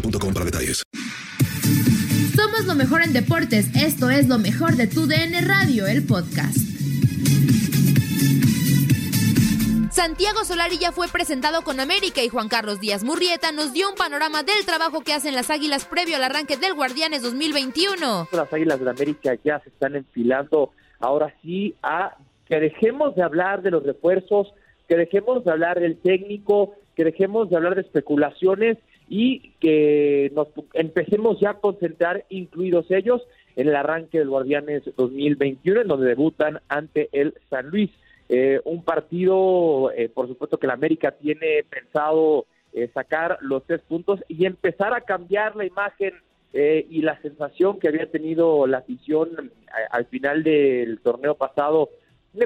boostmobile.com para detalles. Somos lo mejor en deportes. Esto es lo mejor de tu DN Radio, el podcast. Santiago Solari ya fue presentado con América y Juan Carlos Díaz Murrieta nos dio un panorama del trabajo que hacen las Águilas previo al arranque del Guardianes 2021. Las Águilas de América ya se están enfilando ahora sí a que dejemos de hablar de los refuerzos, que dejemos de hablar del técnico, que dejemos de hablar de especulaciones y que nos empecemos ya a concentrar, incluidos ellos, en el arranque del Guardianes 2021, en donde debutan ante el San Luis. Eh, un partido, eh, por supuesto, que la América tiene pensado eh, sacar los tres puntos y empezar a cambiar la imagen eh, y la sensación que había tenido la afición al final del torneo pasado,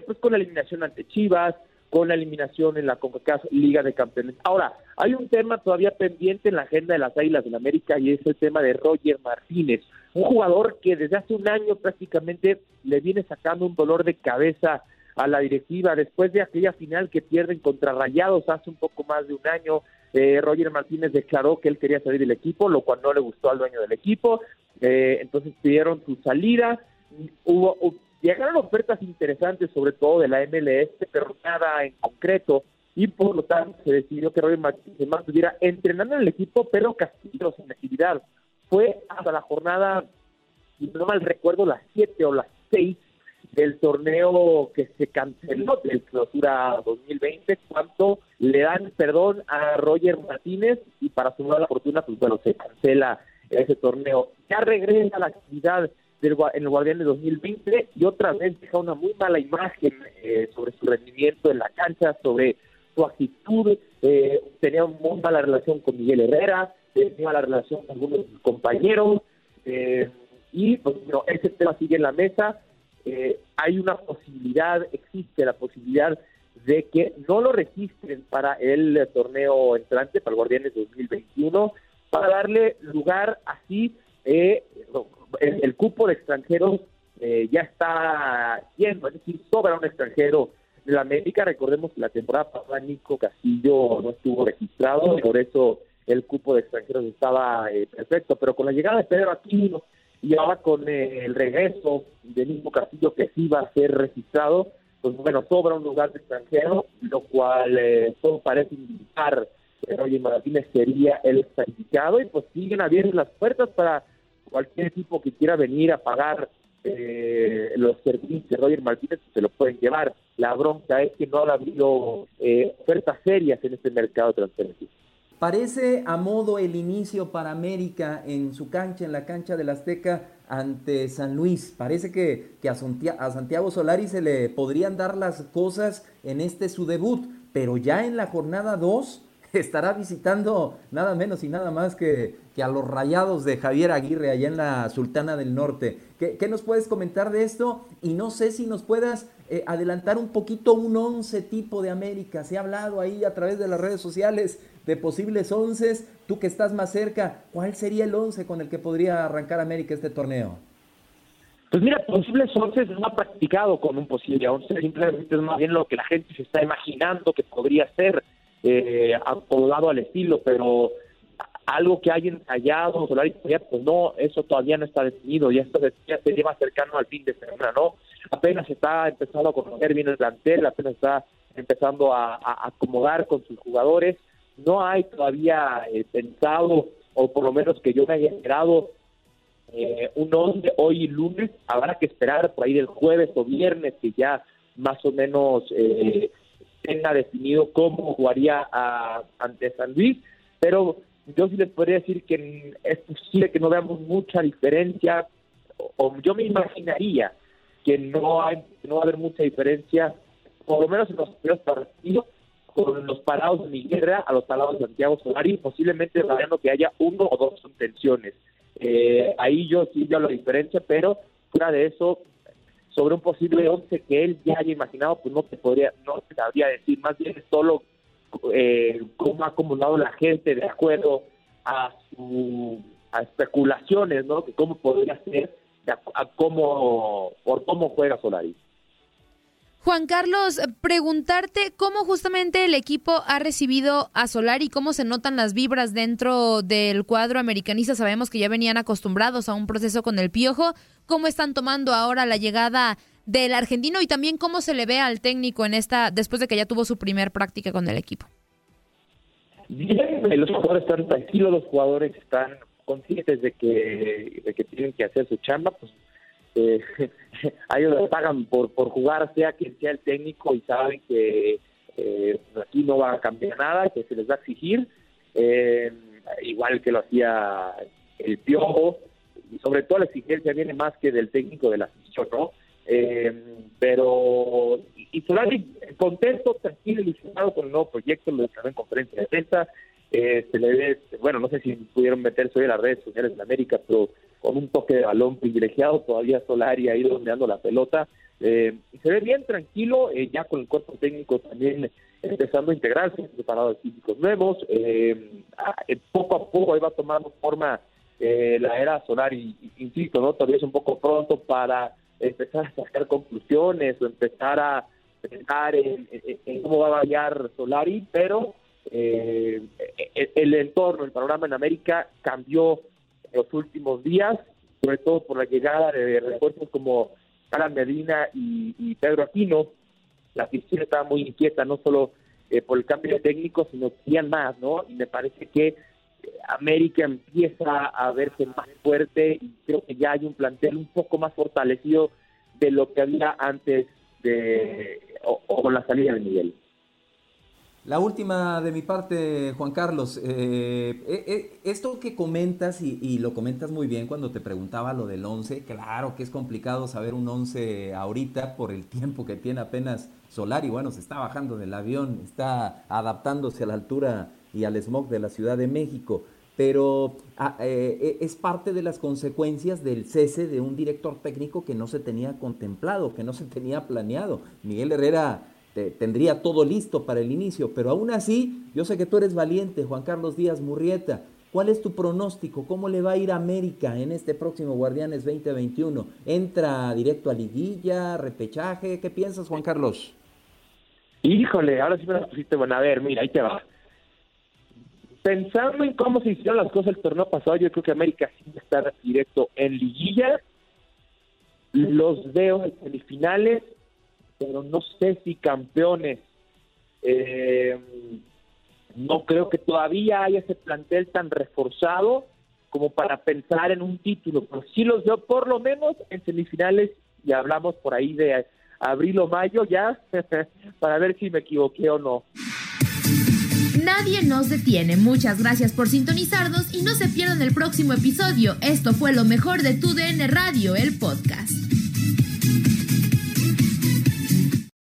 pues con la eliminación ante Chivas, con la eliminación en la CONCACAF Liga de Campeones. Ahora, hay un tema todavía pendiente en la agenda de las Águilas del América y es el tema de Roger Martínez, un jugador que desde hace un año prácticamente le viene sacando un dolor de cabeza a la directiva después de aquella final que pierden contra Rayados hace un poco más de un año. eh, Roger Martínez declaró que él quería salir del equipo, lo cual no le gustó al dueño del equipo. eh, entonces pidieron su salida. Hubo, hu- llegaron ofertas interesantes, sobre todo de la MLS, pero nada en concreto. Y por lo tanto se decidió que Roger Martínez mantuviera entrenando en el equipo, pero castigado sin actividad. Fue hasta la jornada si no mal recuerdo, las 7 o las 6 del torneo que se canceló del clausura 2020, cuando le dan perdón a Roger Martínez y para su la fortuna, pues bueno, se cancela ese torneo. Ya regresa la actividad del, en el Guardián de 2020 y otra vez deja una muy mala imagen eh, sobre su rendimiento en la cancha, sobre su actitud, eh, tenía muy mala relación con Miguel Herrera, tenía mala relación con algunos de sus compañeros, eh, y pues bueno, ese tema sigue en la mesa. Eh, hay una posibilidad, existe la posibilidad de que no lo registren para el torneo entrante, para el Guardianes 2021, para darle lugar así, eh, el, cupo de extranjeros eh, ya está lleno, es decir, sobra un extranjero de la América. Recordemos que la temporada pasada Nico Castillo no estuvo registrado, por eso el cupo de extranjeros estaba eh, perfecto, pero con la llegada de Pedro Aquino y ahora con eh, el regreso de Nico Castillo que sí va a ser registrado, pues bueno, sobra un lugar de extranjero, lo cual eh, todo parece indicar que Roger Martínez sería el sacrificado y pues siguen abiertas las puertas para cualquier equipo que quiera venir a pagar eh, los servicios de Roger Martínez se lo pueden llevar. La bronca es que no ha habido eh, ofertas serias en este mercado de transferencias. Parece a modo el inicio para América en su cancha, en la cancha del Azteca ante San Luis. Parece que, que a, Santiago Solari se le podrían dar las cosas en este su debut, pero ya en la jornada 2 estará visitando nada menos y nada más que, que, a los rayados de Javier Aguirre allá en la Sultana del Norte. ¿Qué, qué nos puedes comentar de esto? Y no sé si nos puedas eh, adelantar un poquito un once tipo de América. Se ha hablado ahí a través de las redes sociales de posibles once. Tú que estás más cerca, ¿cuál sería el once con el que podría arrancar América este torneo? Pues mira, posibles once no ha practicado con un posible once, simplemente es más bien lo que la gente se está imaginando que podría ser eh, acomodado al estilo, pero algo que haya ensayado, pues no, eso todavía no está definido, ya, esto ya se lleva cercano al fin de semana, ¿no? Apenas está empezando a conocer bien el plantel, apenas está empezando a, acomodar con sus jugadores, no hay todavía eh, pensado, o por lo menos que yo me haya esperado, eh, un 11 hoy lunes, habrá que esperar por ahí del jueves o viernes que ya más o menos eh, tenga definido cómo jugaría ante San Luis, pero yo sí les podría decir que es posible que no veamos mucha diferencia, o, yo me imaginaría que no, hay, no va a haber mucha diferencia, por lo menos en los primeros partidos, con los parados de Miguel a los parados de Santiago Solari, posiblemente sabiendo que haya uno o dos contenciones. Eh, ahí yo sí veo la diferencia, pero fuera de eso, sobre un posible 11 que él ya haya imaginado, pues no te podría, no te sabría decir, más bien es solo eh, cómo ha acumulado la gente de acuerdo a su especulaciones, ¿no? De cómo podría ser, a, cómo por cómo juega Solari. Juan Carlos, preguntarte cómo justamente el equipo ha recibido a Solari, cómo se notan las vibras dentro del cuadro americanista. Sabemos que ya venían acostumbrados a un proceso con el piojo. ¿Cómo están tomando ahora la llegada del argentino y también cómo se le ve al técnico en esta después de que ya tuvo su primer práctica con el equipo. Bien, los jugadores están tranquilos, los jugadores están conscientes de que, de que tienen que hacer su chamba, pues eh, ellos les pagan por, por jugar, sea quien sea el técnico, y saben que eh, aquí no va a cambiar nada, que se les va a exigir, eh, igual que lo hacía el Piojo, y sobre todo la exigencia viene más que del técnico de la afición, ¿no? Eh, pero, y Solari contento, tranquilo, ilusionado con el nuevo proyecto, lo declaró en conferencia de prensa. Eh, se le ve, bueno, no sé si pudieron meterse hoy en las redes sociales de América, pero con un toque de balón privilegiado, todavía Solari ahí dondeando la pelota. Eh, se ve bien tranquilo, eh, ya con el cuerpo técnico también empezando a integrarse, preparado de físicos nuevos. Ah, poco a poco ahí va tomando forma la era Solari, insisto, ¿no? Todavía es un poco pronto para empezar a sacar conclusiones o empezar a pensar en, cómo va a variar Solari, pero eh, el, entorno, el panorama en América cambió los últimos días, sobre todo por la llegada de refuerzos como Alan Medina y, Pedro Aquino. La afición estaba muy inquieta, no solo eh, por el cambio técnico, sino que querían más, ¿no? Y me parece que América empieza a verse más fuerte y creo que ya hay un plantel un poco más fortalecido de lo que había antes de o, con la salida de Miguel. La última de mi parte, Juan Carlos, eh, eh, eh, esto que comentas y, lo comentas muy bien cuando te preguntaba lo del 11, claro que es complicado saber un 11 ahorita por el tiempo que tiene apenas Solar y bueno, se está bajando del avión, está adaptándose a la altura y al smog de la Ciudad de México, pero ah, es parte de las consecuencias del cese de un director técnico que no se tenía contemplado, que no se tenía planeado. Miguel Herrera tendría todo listo para el inicio, pero aún así, yo sé que tú eres valiente, Juan Carlos Díaz Murrieta. ¿Cuál es tu pronóstico? ¿Cómo le va a ir a América en este próximo Guardianes 2021? ¿Entra directo a liguilla, repechaje? ¿Qué piensas, Juan Carlos? Híjole, ahora sí me la pusiste bueno. A ver, mira, ahí te va pensando en cómo se hicieron las cosas el torneo pasado, yo creo que América sí está directo en liguilla. Los veo en semifinales, pero no sé si campeones. Eh, no creo que todavía haya ese plantel tan reforzado como para pensar en un título, pero sí los veo por lo menos en semifinales y hablamos por ahí de abril o mayo ya para ver si me equivoqué o no. Nadie nos detiene. Muchas gracias por sintonizarnos y no se pierdan el próximo episodio. Esto fue lo mejor de tu DN Radio, el podcast.